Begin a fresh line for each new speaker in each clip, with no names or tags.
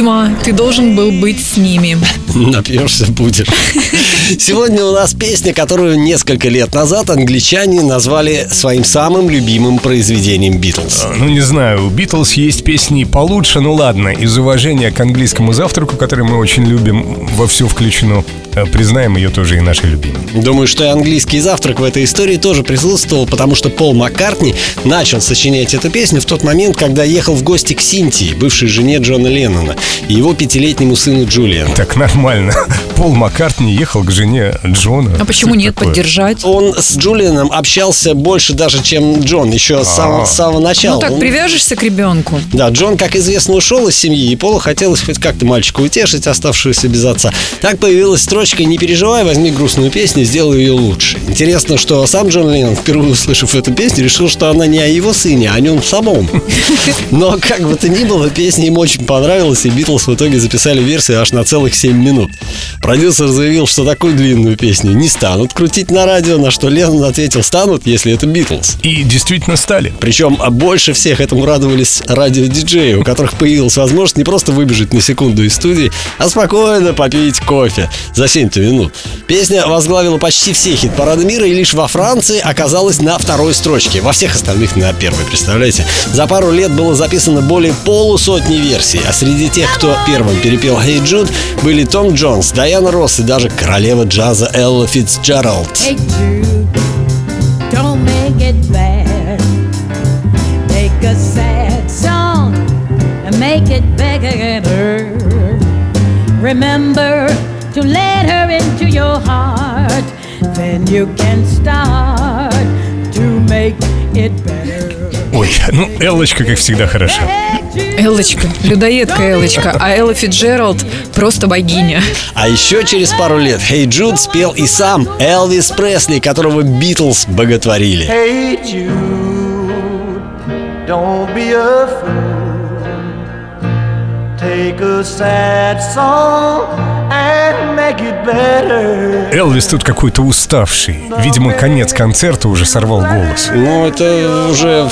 Дима, ты должен был быть с ними.
Напьешься будешь. Сегодня у нас песня, которую несколько лет назад англичане назвали своим самым любимым произведением Битлз.
Ну, не знаю, у Битлз есть песни получше, ну ладно, из уважения к английскому завтраку, который мы очень любим, во все включено, э, признаем ее тоже и нашей любимой.
Думаю, что и английский завтрак в этой истории тоже присутствовал, потому что Пол Маккартни начал сочинять эту песню в тот момент, когда ехал в гости к Синтии, бывшей жене Джона Леннона, и его пятилетнему сыну Джулиану.
Так нормально. Пол Маккартни ехал к жене Джона.
А почему
Что
нет
такое?
поддержать?
Он с Джулианом общался больше даже, чем Джон, еще с самого, с самого начала.
Ну так,
Он-
привяжешься к ребенку.
Да, Джон, как известно, ушел из семьи, и Полу хотелось хоть как-то мальчика утешить, оставшегося без отца. Так появилась строчка «Не переживай, возьми грустную песню, сделай ее лучше». Интересно, что сам Джон Леннон, впервые услышав эту песню, решил, что она не о его сыне, а о нем самом. Но, как бы то ни было, песня им очень понравилась, и Битлз в итоге записали версию аж на целых 7 минут. Продюсер заявил, что такую длинную песню не станут крутить на радио, на что Леннон ответил «Станут, если это Битлз».
И действительно стали.
Причем а больше всех этому радовались радиодиджеи, у которых появилась возможность не просто выбежать на секунду из студии, а спокойно попить кофе за 7 минут. Песня возглавила почти все хит-парады мира и лишь во Франции оказалась на второй строчке. Во всех остальных на первой, представляете? За пару лет было записано более полусотни версий, а среди тех, кто первым перепел «Hey Jude», были Том Джонс, Дайана Росс и даже королева джаза Элла Фитцджеральд.
Remember to let her into your heart. Then you can start to make it better.
Ой, ну Эллочка, как всегда, хороша.
Эллочка, людоедка Эллочка, а Элла Фиджеральд просто богиня.
А еще через пару лет «Hey Jude» спел и сам Элвис Пресли, которого Битлз боготворили.
Hey Jude, don't be a fool. Take a sad song
Элвис тут какой-то уставший. Видимо, конец концерта уже сорвал голос.
Ну, это уже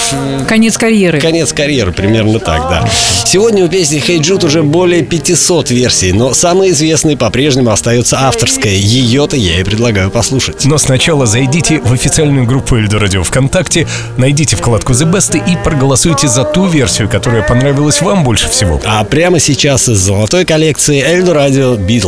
Конец карьеры.
конец карьеры, примерно так, да. Сегодня у песни «Hey Jude» уже более 500 версий, но самой известной по-прежнему остается авторская. Ее-то я и предлагаю послушать.
Но сначала зайдите в официальную группу Эльдо Радио ВКонтакте, найдите вкладку The Best и проголосуйте за ту версию, которая понравилась вам больше всего.
А прямо сейчас из золотой коллекции Эльдо Радио Битлз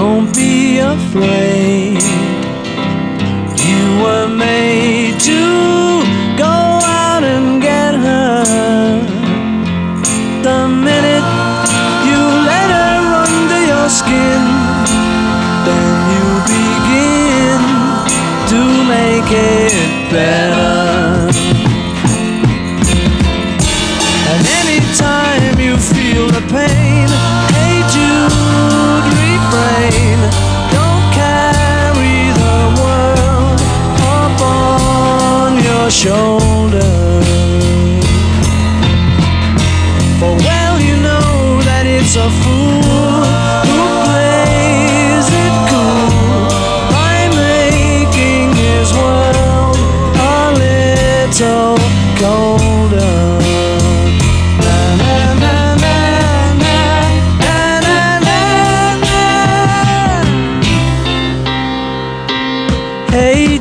don't be afraid. You were made to go out and get her. The minute you let her under your skin, then you begin to make it better. It's a fool who plays it cool by making his world a little colder. Hey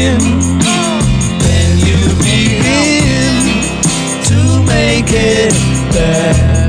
begin? Can you begin to make it better?